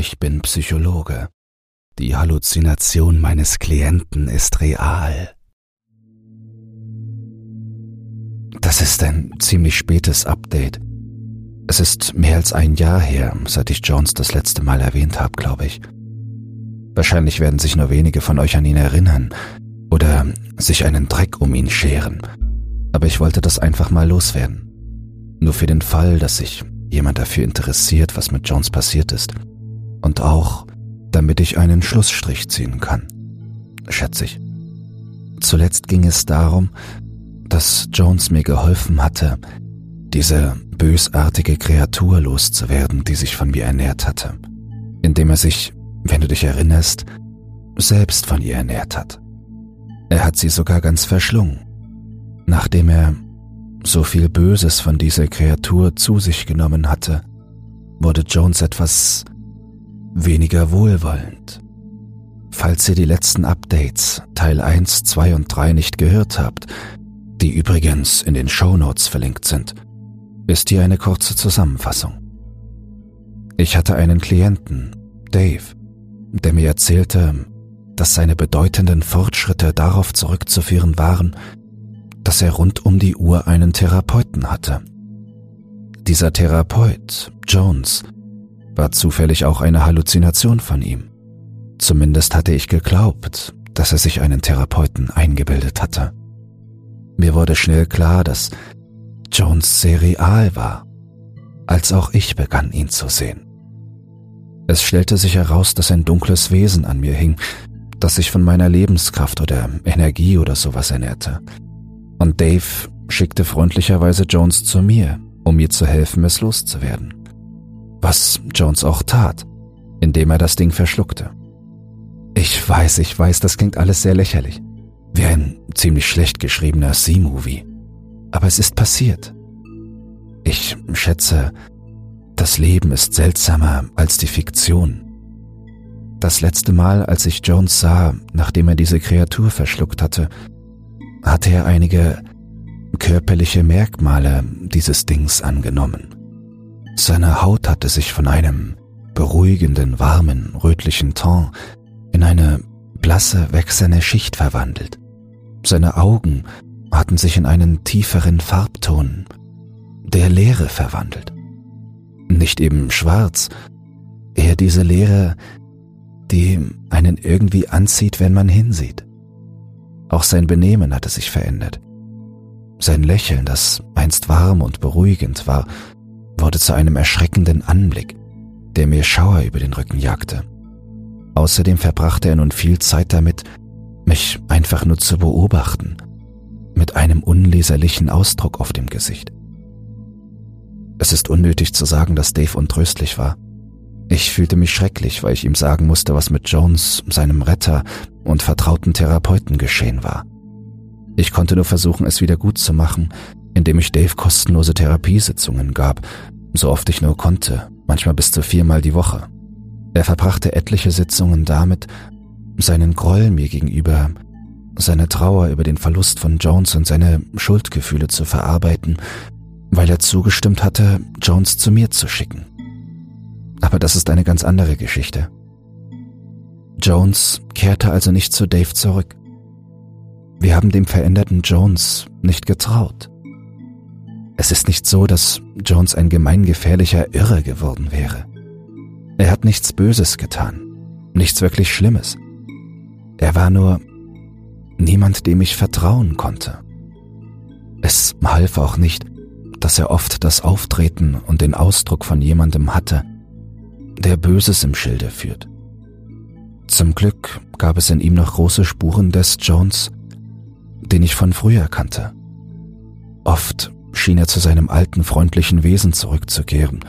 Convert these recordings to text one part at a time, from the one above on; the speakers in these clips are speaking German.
Ich bin Psychologe. Die Halluzination meines Klienten ist real. Das ist ein ziemlich spätes Update. Es ist mehr als ein Jahr her, seit ich Jones das letzte Mal erwähnt habe, glaube ich. Wahrscheinlich werden sich nur wenige von euch an ihn erinnern oder sich einen Dreck um ihn scheren. Aber ich wollte das einfach mal loswerden. Nur für den Fall, dass sich jemand dafür interessiert, was mit Jones passiert ist. Und auch, damit ich einen Schlussstrich ziehen kann. Schätze ich. Zuletzt ging es darum, dass Jones mir geholfen hatte, diese bösartige Kreatur loszuwerden, die sich von mir ernährt hatte, indem er sich, wenn du dich erinnerst, selbst von ihr ernährt hat. Er hat sie sogar ganz verschlungen, nachdem er so viel Böses von dieser Kreatur zu sich genommen hatte, wurde Jones etwas weniger wohlwollend. Falls ihr die letzten Updates Teil 1, 2 und 3 nicht gehört habt, die übrigens in den Show Notes verlinkt sind, ist hier eine kurze Zusammenfassung. Ich hatte einen Klienten, Dave, der mir erzählte, dass seine bedeutenden Fortschritte darauf zurückzuführen waren, dass er rund um die Uhr einen Therapeuten hatte. Dieser Therapeut, Jones, war zufällig auch eine Halluzination von ihm. Zumindest hatte ich geglaubt, dass er sich einen Therapeuten eingebildet hatte. Mir wurde schnell klar, dass Jones sehr real war, als auch ich begann ihn zu sehen. Es stellte sich heraus, dass ein dunkles Wesen an mir hing, das sich von meiner Lebenskraft oder Energie oder sowas ernährte. Und Dave schickte freundlicherweise Jones zu mir, um mir zu helfen, es loszuwerden. Was Jones auch tat, indem er das Ding verschluckte. Ich weiß, ich weiß, das klingt alles sehr lächerlich. Wie ein ziemlich schlecht geschriebener C-Movie. Aber es ist passiert. Ich schätze, das Leben ist seltsamer als die Fiktion. Das letzte Mal, als ich Jones sah, nachdem er diese Kreatur verschluckt hatte, hatte er einige körperliche Merkmale dieses Dings angenommen. Seine Haut hatte sich von einem beruhigenden, warmen, rötlichen Ton in eine blasse, wechselnde Schicht verwandelt. Seine Augen hatten sich in einen tieferen Farbton der Leere verwandelt. Nicht eben schwarz, eher diese Leere, die einen irgendwie anzieht, wenn man hinsieht. Auch sein Benehmen hatte sich verändert. Sein Lächeln, das einst warm und beruhigend war, wurde zu einem erschreckenden Anblick, der mir Schauer über den Rücken jagte. Außerdem verbrachte er nun viel Zeit damit, mich einfach nur zu beobachten, mit einem unleserlichen Ausdruck auf dem Gesicht. Es ist unnötig zu sagen, dass Dave untröstlich war. Ich fühlte mich schrecklich, weil ich ihm sagen musste, was mit Jones, seinem Retter und vertrauten Therapeuten geschehen war. Ich konnte nur versuchen, es wieder gut zu machen, indem ich Dave kostenlose Therapiesitzungen gab, so oft ich nur konnte, manchmal bis zu viermal die Woche. Er verbrachte etliche Sitzungen damit, seinen Groll mir gegenüber, seine Trauer über den Verlust von Jones und seine Schuldgefühle zu verarbeiten, weil er zugestimmt hatte, Jones zu mir zu schicken. Aber das ist eine ganz andere Geschichte. Jones kehrte also nicht zu Dave zurück. Wir haben dem veränderten Jones nicht getraut. Es ist nicht so, dass Jones ein gemeingefährlicher Irre geworden wäre. Er hat nichts Böses getan, nichts wirklich Schlimmes. Er war nur niemand, dem ich vertrauen konnte. Es half auch nicht, dass er oft das Auftreten und den Ausdruck von jemandem hatte, der Böses im Schilde führt. Zum Glück gab es in ihm noch große Spuren des Jones, den ich von früher kannte. Oft schien er zu seinem alten freundlichen Wesen zurückzukehren,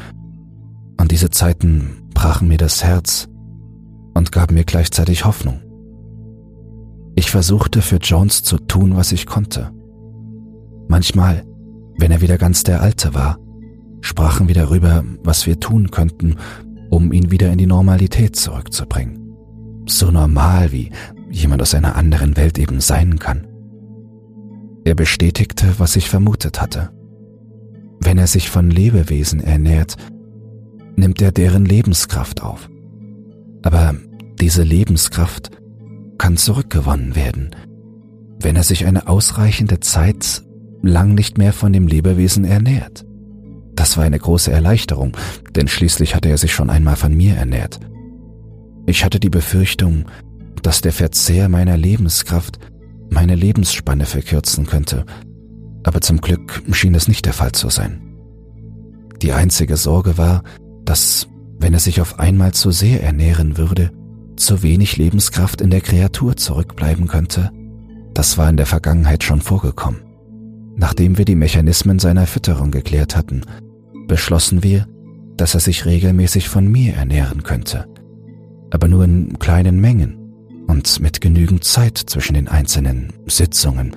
und diese Zeiten brachen mir das Herz und gaben mir gleichzeitig Hoffnung. Ich versuchte für Jones zu tun, was ich konnte. Manchmal, wenn er wieder ganz der Alte war, sprachen wir darüber, was wir tun könnten, um ihn wieder in die Normalität zurückzubringen. So normal, wie jemand aus einer anderen Welt eben sein kann. Er bestätigte, was ich vermutet hatte. Wenn er sich von Lebewesen ernährt, nimmt er deren Lebenskraft auf Aber diese Lebenskraft kann zurückgewonnen werden, wenn er sich eine ausreichende Zeit lang nicht mehr von dem Lebewesen ernährt. Das war eine große Erleichterung, denn schließlich hatte er sich schon einmal von mir ernährt. Ich hatte die Befürchtung, dass der Verzehr meiner Lebenskraft meine Lebensspanne verkürzen könnte, aber zum Glück schien es nicht der Fall zu sein. Die einzige Sorge war, dass, wenn er sich auf einmal zu sehr ernähren würde, zu wenig Lebenskraft in der Kreatur zurückbleiben könnte. Das war in der Vergangenheit schon vorgekommen. Nachdem wir die Mechanismen seiner Fütterung geklärt hatten, beschlossen wir, dass er sich regelmäßig von mir ernähren könnte, aber nur in kleinen Mengen und mit genügend Zeit zwischen den einzelnen Sitzungen,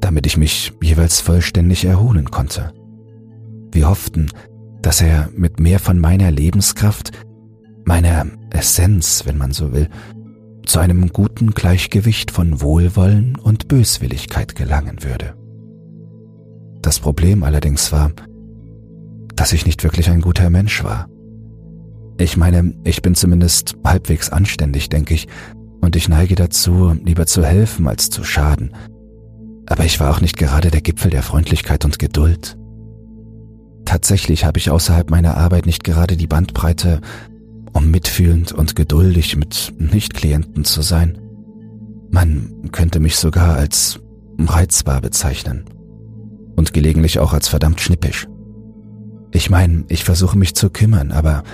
damit ich mich jeweils vollständig erholen konnte. Wir hofften, dass er mit mehr von meiner Lebenskraft, meiner Essenz, wenn man so will, zu einem guten Gleichgewicht von Wohlwollen und Böswilligkeit gelangen würde. Das Problem allerdings war, dass ich nicht wirklich ein guter Mensch war. Ich meine, ich bin zumindest halbwegs anständig, denke ich, und ich neige dazu, lieber zu helfen als zu schaden. Aber ich war auch nicht gerade der Gipfel der Freundlichkeit und Geduld. Tatsächlich habe ich außerhalb meiner Arbeit nicht gerade die Bandbreite, um mitfühlend und geduldig mit Nichtklienten zu sein. Man könnte mich sogar als reizbar bezeichnen und gelegentlich auch als verdammt schnippisch. Ich meine, ich versuche mich zu kümmern, aber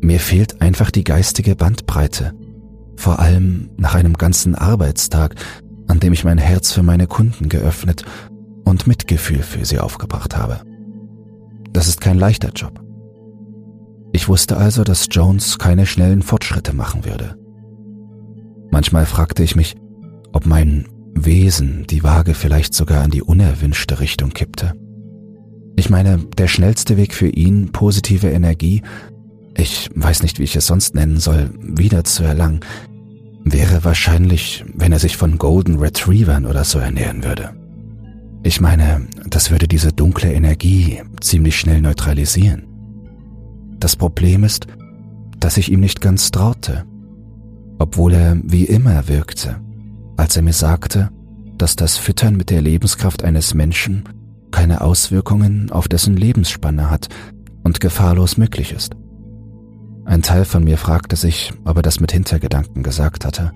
mir fehlt einfach die geistige Bandbreite, vor allem nach einem ganzen Arbeitstag, an dem ich mein Herz für meine Kunden geöffnet und Mitgefühl für sie aufgebracht habe. Das ist kein leichter Job. Ich wusste also, dass Jones keine schnellen Fortschritte machen würde. Manchmal fragte ich mich, ob mein Wesen die Waage vielleicht sogar in die unerwünschte Richtung kippte. Ich meine, der schnellste Weg für ihn, positive Energie, ich weiß nicht, wie ich es sonst nennen soll, wiederzuerlangen, wäre wahrscheinlich, wenn er sich von Golden Retrievern oder so ernähren würde. Ich meine, das würde diese dunkle Energie ziemlich schnell neutralisieren. Das Problem ist, dass ich ihm nicht ganz traute, obwohl er wie immer wirkte als er mir sagte, dass das Füttern mit der Lebenskraft eines Menschen keine Auswirkungen auf dessen Lebensspanne hat und gefahrlos möglich ist. Ein Teil von mir fragte sich, ob er das mit Hintergedanken gesagt hatte.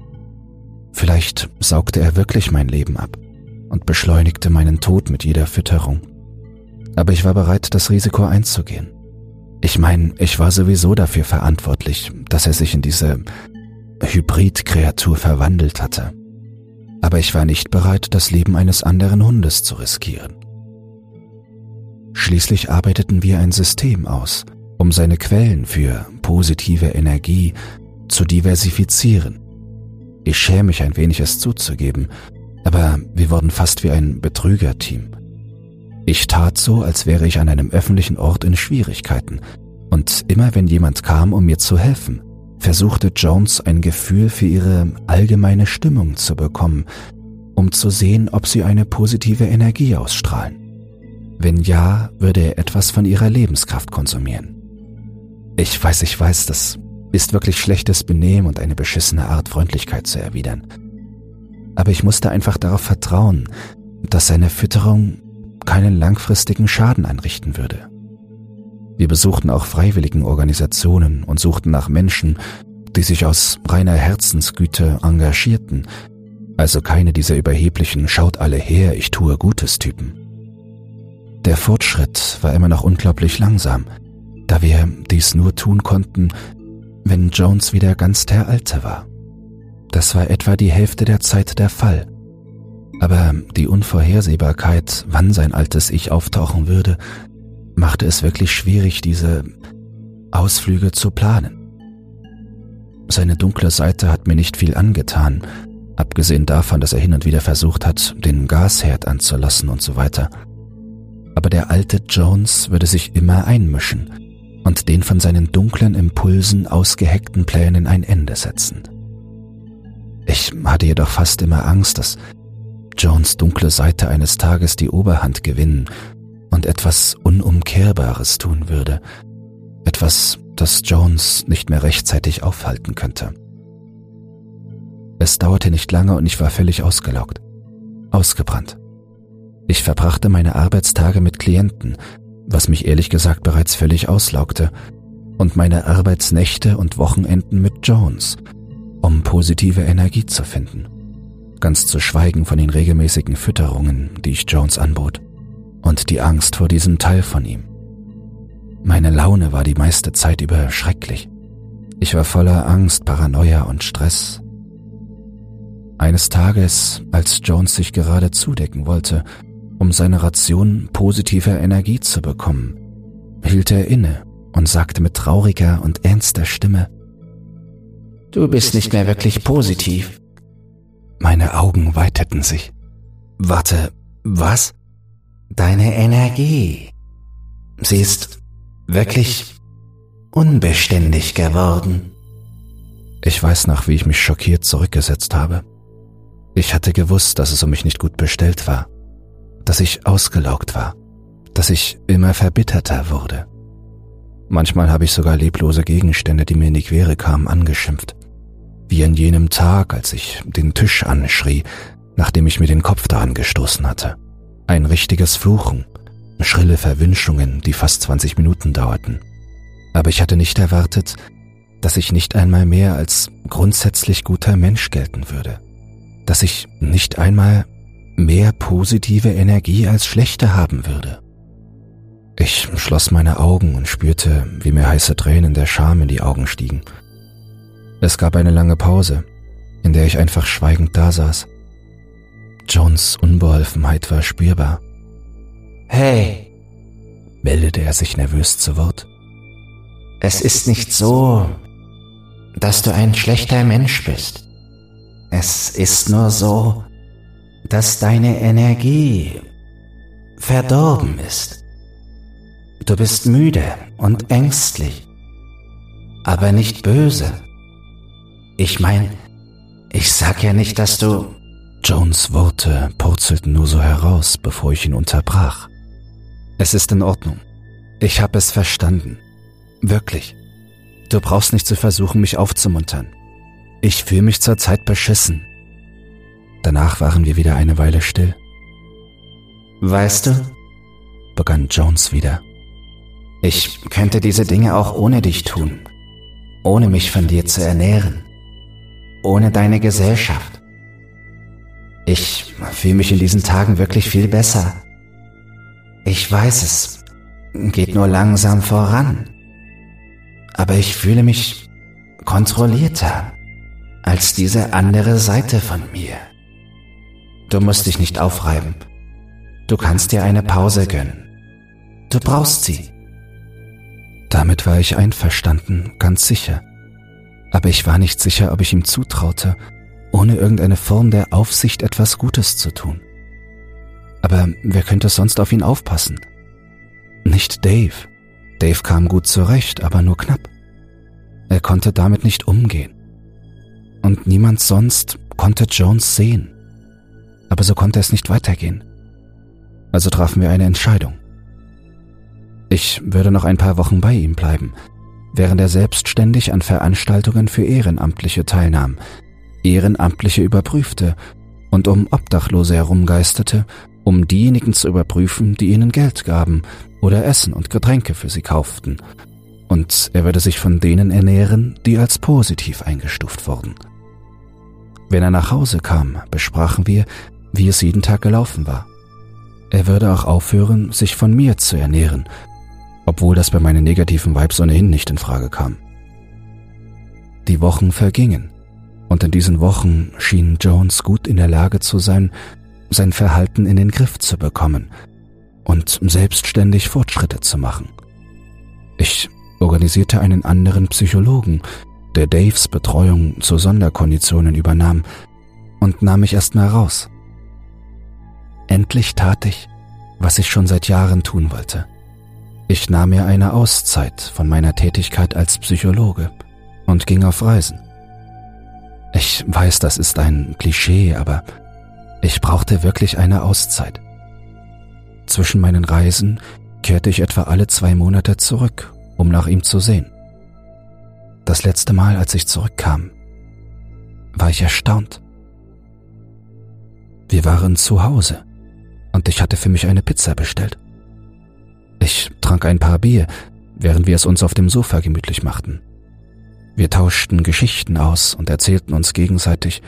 Vielleicht saugte er wirklich mein Leben ab und beschleunigte meinen Tod mit jeder Fütterung. Aber ich war bereit, das Risiko einzugehen. Ich meine, ich war sowieso dafür verantwortlich, dass er sich in diese Hybridkreatur verwandelt hatte aber ich war nicht bereit, das Leben eines anderen Hundes zu riskieren. Schließlich arbeiteten wir ein System aus, um seine Quellen für positive Energie zu diversifizieren. Ich schäme mich ein wenig, es zuzugeben, aber wir wurden fast wie ein Betrügerteam. Ich tat so, als wäre ich an einem öffentlichen Ort in Schwierigkeiten, und immer wenn jemand kam, um mir zu helfen, versuchte Jones ein Gefühl für ihre allgemeine Stimmung zu bekommen, um zu sehen, ob sie eine positive Energie ausstrahlen. Wenn ja, würde er etwas von ihrer Lebenskraft konsumieren. Ich weiß, ich weiß, das ist wirklich schlechtes Benehmen und eine beschissene Art, Freundlichkeit zu erwidern. Aber ich musste einfach darauf vertrauen, dass seine Fütterung keinen langfristigen Schaden anrichten würde. Wir besuchten auch freiwilligen Organisationen und suchten nach Menschen, die sich aus reiner Herzensgüte engagierten, also keine dieser überheblichen Schaut alle her, ich tue Gutes Typen. Der Fortschritt war immer noch unglaublich langsam, da wir dies nur tun konnten, wenn Jones wieder ganz der Alte war. Das war etwa die Hälfte der Zeit der Fall. Aber die Unvorhersehbarkeit, wann sein altes Ich auftauchen würde, machte es wirklich schwierig, diese Ausflüge zu planen. Seine dunkle Seite hat mir nicht viel angetan, abgesehen davon, dass er hin und wieder versucht hat, den Gasherd anzulassen und so weiter. Aber der alte Jones würde sich immer einmischen und den von seinen dunklen Impulsen ausgeheckten Plänen ein Ende setzen. Ich hatte jedoch fast immer Angst, dass Jones dunkle Seite eines Tages die Oberhand gewinnen und etwas Unumkehrbares tun würde. Etwas, das Jones nicht mehr rechtzeitig aufhalten könnte. Es dauerte nicht lange und ich war völlig ausgelaugt, ausgebrannt. Ich verbrachte meine Arbeitstage mit Klienten, was mich ehrlich gesagt bereits völlig auslaugte, und meine Arbeitsnächte und Wochenenden mit Jones, um positive Energie zu finden. Ganz zu schweigen von den regelmäßigen Fütterungen, die ich Jones anbot, und die Angst vor diesem Teil von ihm. Meine Laune war die meiste Zeit über schrecklich. Ich war voller Angst, Paranoia und Stress. Eines Tages, als Jones sich gerade zudecken wollte, um seine Ration positiver Energie zu bekommen, hielt er inne und sagte mit trauriger und ernster Stimme, Du bist nicht mehr wirklich positiv. Meine Augen weiteten sich. Warte, was? Deine Energie. Sie ist wirklich unbeständig geworden. Ich weiß noch, wie ich mich schockiert zurückgesetzt habe. Ich hatte gewusst, dass es um mich nicht gut bestellt war, dass ich ausgelaugt war, dass ich immer verbitterter wurde. Manchmal habe ich sogar leblose Gegenstände, die mir in die Quere kamen, angeschimpft. Wie an jenem Tag, als ich den Tisch anschrie, nachdem ich mir den Kopf daran gestoßen hatte. Ein richtiges Fluchen, schrille Verwünschungen, die fast 20 Minuten dauerten. Aber ich hatte nicht erwartet, dass ich nicht einmal mehr als grundsätzlich guter Mensch gelten würde. Dass ich nicht einmal mehr positive Energie als schlechte haben würde. Ich schloss meine Augen und spürte, wie mir heiße Tränen der Scham in die Augen stiegen. Es gab eine lange Pause, in der ich einfach schweigend dasaß. Johns Unbeholfenheit war spürbar. Hey, meldete er sich nervös zu Wort. Es ist nicht so, dass du ein schlechter Mensch bist. Es ist nur so, dass deine Energie verdorben ist. Du bist müde und ängstlich, aber nicht böse. Ich mein, ich sag ja nicht, dass du... Jones Worte purzelten nur so heraus, bevor ich ihn unterbrach. Es ist in Ordnung. Ich habe es verstanden. Wirklich. Du brauchst nicht zu versuchen, mich aufzumuntern. Ich fühle mich zurzeit beschissen. Danach waren wir wieder eine Weile still. Weißt du, begann Jones wieder, ich könnte diese Dinge auch ohne dich tun, ohne mich von dir zu ernähren, ohne deine Gesellschaft. Ich fühle mich in diesen Tagen wirklich viel besser. Ich weiß es, geht nur langsam voran. Aber ich fühle mich kontrollierter als diese andere Seite von mir. Du musst dich nicht aufreiben. Du kannst dir eine Pause gönnen. Du brauchst sie. Damit war ich einverstanden, ganz sicher. Aber ich war nicht sicher, ob ich ihm zutraute, ohne irgendeine Form der Aufsicht etwas Gutes zu tun. Aber wer könnte sonst auf ihn aufpassen? Nicht Dave. Dave kam gut zurecht, aber nur knapp. Er konnte damit nicht umgehen. Und niemand sonst konnte Jones sehen. Aber so konnte es nicht weitergehen. Also trafen wir eine Entscheidung. Ich würde noch ein paar Wochen bei ihm bleiben, während er selbstständig an Veranstaltungen für Ehrenamtliche teilnahm, Ehrenamtliche überprüfte und um Obdachlose herumgeisterte, um diejenigen zu überprüfen, die ihnen Geld gaben oder Essen und Getränke für sie kauften. Und er würde sich von denen ernähren, die als positiv eingestuft wurden. Wenn er nach Hause kam, besprachen wir, wie es jeden Tag gelaufen war. Er würde auch aufhören, sich von mir zu ernähren obwohl das bei meinen negativen Vibes ohnehin nicht in Frage kam. Die Wochen vergingen, und in diesen Wochen schien Jones gut in der Lage zu sein, sein Verhalten in den Griff zu bekommen und selbstständig Fortschritte zu machen. Ich organisierte einen anderen Psychologen, der Daves Betreuung zu Sonderkonditionen übernahm und nahm mich erstmal raus. Endlich tat ich, was ich schon seit Jahren tun wollte. Ich nahm mir eine Auszeit von meiner Tätigkeit als Psychologe und ging auf Reisen. Ich weiß, das ist ein Klischee, aber ich brauchte wirklich eine Auszeit. Zwischen meinen Reisen kehrte ich etwa alle zwei Monate zurück, um nach ihm zu sehen. Das letzte Mal, als ich zurückkam, war ich erstaunt. Wir waren zu Hause und ich hatte für mich eine Pizza bestellt. Ich trank ein paar Bier, während wir es uns auf dem Sofa gemütlich machten. Wir tauschten Geschichten aus und erzählten uns gegenseitig,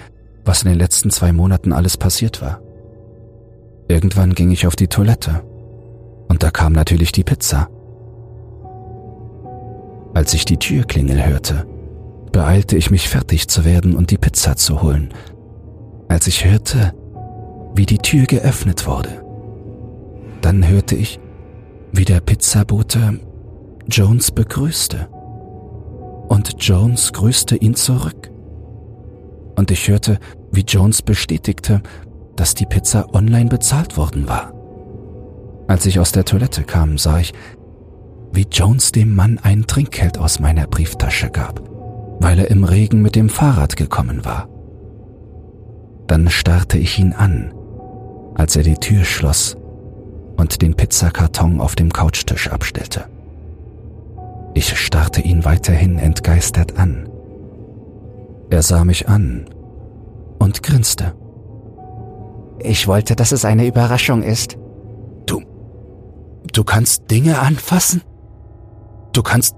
was in den letzten zwei Monaten alles passiert war. Irgendwann ging ich auf die Toilette und da kam natürlich die Pizza. Als ich die Türklingel hörte, beeilte ich mich fertig zu werden und die Pizza zu holen, als ich hörte, wie die Tür geöffnet wurde. Dann hörte ich, wie der Pizzabote Jones begrüßte. Und Jones grüßte ihn zurück. Und ich hörte, wie Jones bestätigte, dass die Pizza online bezahlt worden war. Als ich aus der Toilette kam, sah ich, wie Jones dem Mann ein Trinkgeld aus meiner Brieftasche gab, weil er im Regen mit dem Fahrrad gekommen war. Dann starrte ich ihn an, als er die Tür schloss und den Pizzakarton auf dem Couchtisch abstellte. Ich starrte ihn weiterhin entgeistert an. Er sah mich an und grinste. Ich wollte, dass es eine Überraschung ist. Du, du kannst Dinge anfassen? Du kannst...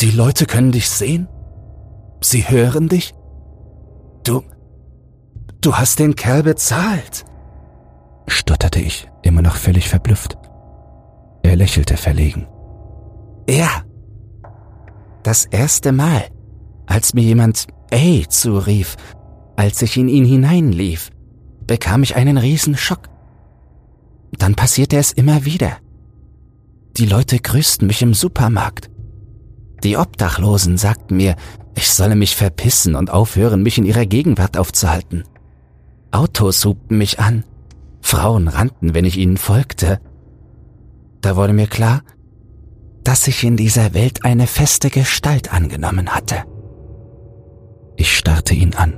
Die Leute können dich sehen? Sie hören dich? Du... Du hast den Kerl bezahlt, stotterte ich, immer noch völlig verblüfft. Er lächelte verlegen. Ja. Das erste Mal, als mir jemand ey zurief, als ich in ihn hineinlief, bekam ich einen Riesenschock. Dann passierte es immer wieder. Die Leute grüßten mich im Supermarkt. Die Obdachlosen sagten mir, ich solle mich verpissen und aufhören, mich in ihrer Gegenwart aufzuhalten. Autos hubten mich an. Frauen rannten, wenn ich ihnen folgte. Da wurde mir klar, dass ich in dieser Welt eine feste Gestalt angenommen hatte. Ich starrte ihn an,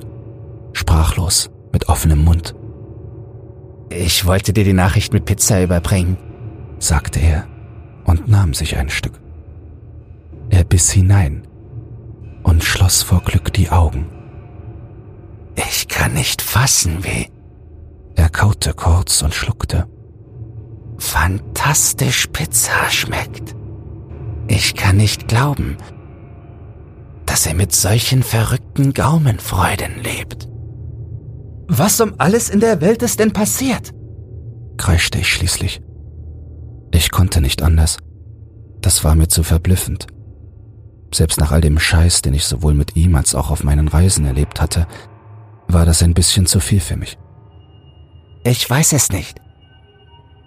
sprachlos, mit offenem Mund. Ich wollte dir die Nachricht mit Pizza überbringen, sagte er und nahm sich ein Stück. Er biss hinein und schloss vor Glück die Augen. Ich kann nicht fassen, wie. Er kaute kurz und schluckte. Fantastisch Pizza schmeckt. Ich kann nicht glauben, dass er mit solchen verrückten Gaumenfreuden lebt. Was um alles in der Welt ist denn passiert? kreischte ich schließlich. Ich konnte nicht anders. Das war mir zu verblüffend. Selbst nach all dem Scheiß, den ich sowohl mit ihm als auch auf meinen Reisen erlebt hatte, war das ein bisschen zu viel für mich. Ich weiß es nicht.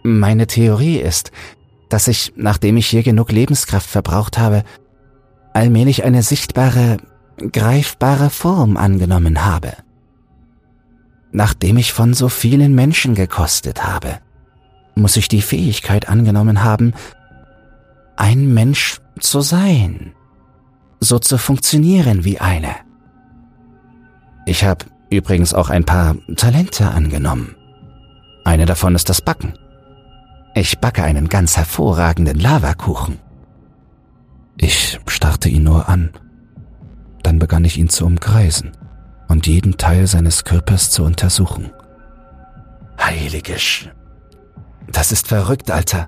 Meine Theorie ist, dass ich, nachdem ich hier genug Lebenskraft verbraucht habe, allmählich eine sichtbare, greifbare Form angenommen habe. Nachdem ich von so vielen Menschen gekostet habe, muss ich die Fähigkeit angenommen haben, ein Mensch zu sein, so zu funktionieren wie eine. Ich habe übrigens auch ein paar Talente angenommen. Eine davon ist das Backen. Ich backe einen ganz hervorragenden Lavakuchen. Ich starrte ihn nur an. Dann begann ich ihn zu umkreisen und jeden Teil seines Körpers zu untersuchen. Heilige Sch Das ist verrückt, Alter,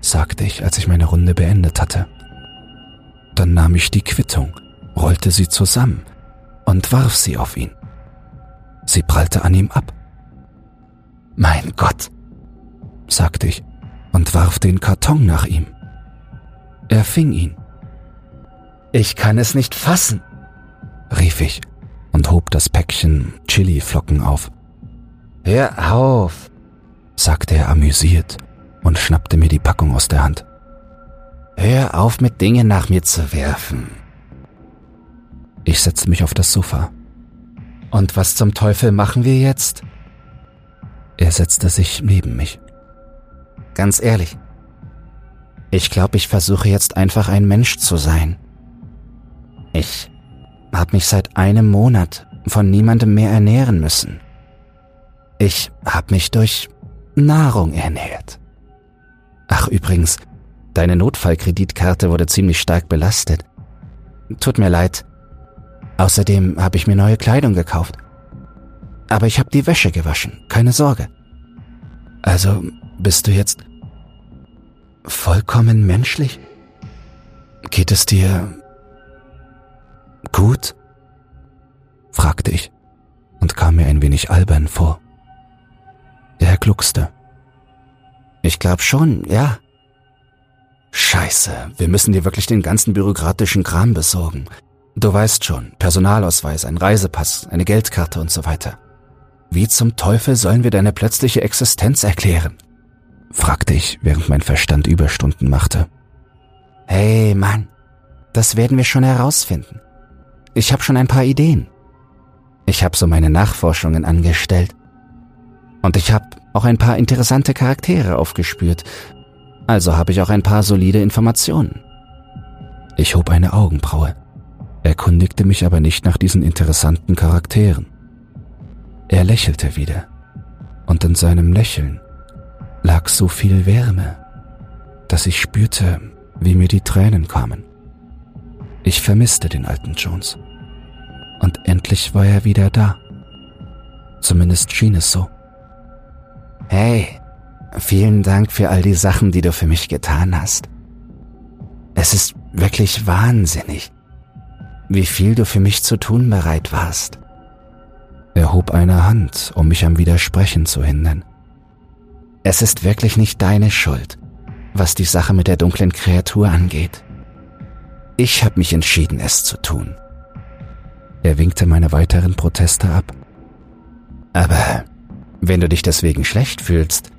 sagte ich, als ich meine Runde beendet hatte. Dann nahm ich die Quittung, rollte sie zusammen und warf sie auf ihn. Sie prallte an ihm ab. Mein Gott, sagte ich und warf den Karton nach ihm. Er fing ihn. Ich kann es nicht fassen, rief ich und hob das Päckchen Chiliflocken auf. Hör auf, sagte er amüsiert und schnappte mir die Packung aus der Hand. Hör auf, mit Dingen nach mir zu werfen. Ich setzte mich auf das Sofa. Und was zum Teufel machen wir jetzt? Er setzte sich neben mich. Ganz ehrlich, ich glaube, ich versuche jetzt einfach ein Mensch zu sein. Ich habe mich seit einem Monat von niemandem mehr ernähren müssen. Ich habe mich durch Nahrung ernährt. Ach übrigens, deine Notfallkreditkarte wurde ziemlich stark belastet. tut mir leid. Außerdem habe ich mir neue Kleidung gekauft. Aber ich habe die Wäsche gewaschen, keine Sorge. Also bist du jetzt vollkommen menschlich? Geht es dir gut? fragte ich und kam mir ein wenig albern vor. Er gluckste. Ich glaub schon, ja. Scheiße, wir müssen dir wirklich den ganzen bürokratischen Kram besorgen. Du weißt schon, Personalausweis, ein Reisepass, eine Geldkarte und so weiter. Wie zum Teufel sollen wir deine plötzliche Existenz erklären? fragte ich, während mein Verstand Überstunden machte. Hey Mann, das werden wir schon herausfinden. Ich habe schon ein paar Ideen. Ich habe so meine Nachforschungen angestellt. Und ich habe auch ein paar interessante Charaktere aufgespürt. Also habe ich auch ein paar solide Informationen. Ich hob eine Augenbraue, erkundigte mich aber nicht nach diesen interessanten Charakteren. Er lächelte wieder, und in seinem Lächeln lag so viel Wärme, dass ich spürte, wie mir die Tränen kamen. Ich vermisste den alten Jones. Und endlich war er wieder da. Zumindest schien es so. Hey, vielen Dank für all die Sachen, die du für mich getan hast. Es ist wirklich wahnsinnig, wie viel du für mich zu tun bereit warst. Er hob eine Hand, um mich am Widersprechen zu hindern. Es ist wirklich nicht deine Schuld, was die Sache mit der dunklen Kreatur angeht. Ich habe mich entschieden, es zu tun. Er winkte meine weiteren Proteste ab. Aber wenn du dich deswegen schlecht fühlst,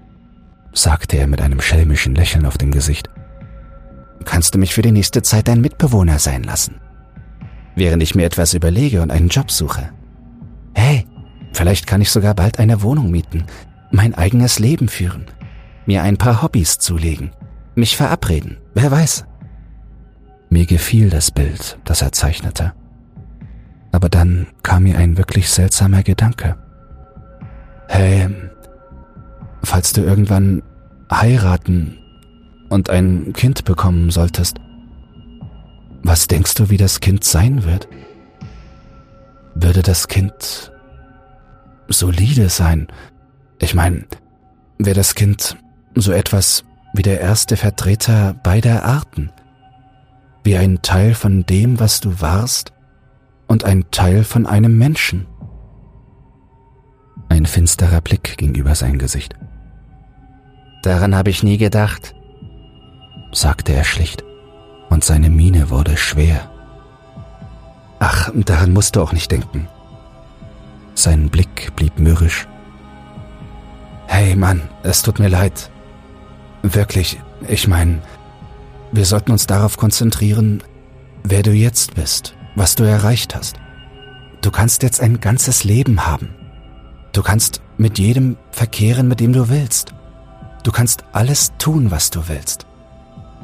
sagte er mit einem schelmischen Lächeln auf dem Gesicht, kannst du mich für die nächste Zeit dein Mitbewohner sein lassen, während ich mir etwas überlege und einen Job suche. Hey, vielleicht kann ich sogar bald eine Wohnung mieten, mein eigenes Leben führen, mir ein paar Hobbys zulegen, mich verabreden, wer weiß. Mir gefiel das Bild, das er zeichnete. Aber dann kam mir ein wirklich seltsamer Gedanke. Hey, falls du irgendwann heiraten und ein Kind bekommen solltest, was denkst du, wie das Kind sein wird? Würde das Kind solide sein, ich meine, wäre das Kind so etwas wie der erste Vertreter beider Arten, wie ein Teil von dem, was du warst, und ein Teil von einem Menschen. Ein finsterer Blick ging über sein Gesicht. Daran habe ich nie gedacht, sagte er schlicht, und seine Miene wurde schwer. Ach, daran musst du auch nicht denken. Sein Blick blieb mürrisch Hey Mann, es tut mir leid. Wirklich, ich meine, wir sollten uns darauf konzentrieren, wer du jetzt bist, was du erreicht hast. Du kannst jetzt ein ganzes Leben haben. Du kannst mit jedem verkehren, mit dem du willst. Du kannst alles tun, was du willst.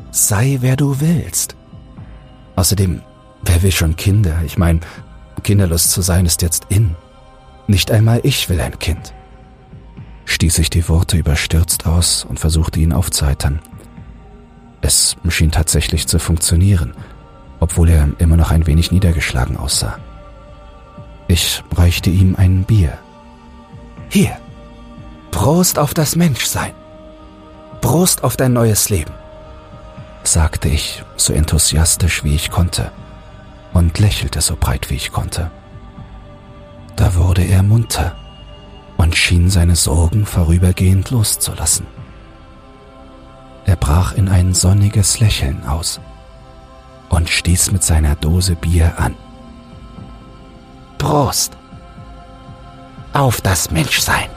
Sei, wer du willst. Außerdem, wer will schon Kinder? Ich meine, kinderlos zu sein ist jetzt in. Nicht einmal ich will ein Kind stieß ich die Worte überstürzt aus und versuchte ihn aufzuheitern. Es schien tatsächlich zu funktionieren, obwohl er immer noch ein wenig niedergeschlagen aussah. Ich reichte ihm ein Bier. Hier, Prost auf das Menschsein. Prost auf dein neues Leben, sagte ich so enthusiastisch wie ich konnte und lächelte so breit wie ich konnte. Da wurde er munter und schien seine Sorgen vorübergehend loszulassen. Er brach in ein sonniges Lächeln aus und stieß mit seiner Dose Bier an. Prost! Auf das Menschsein!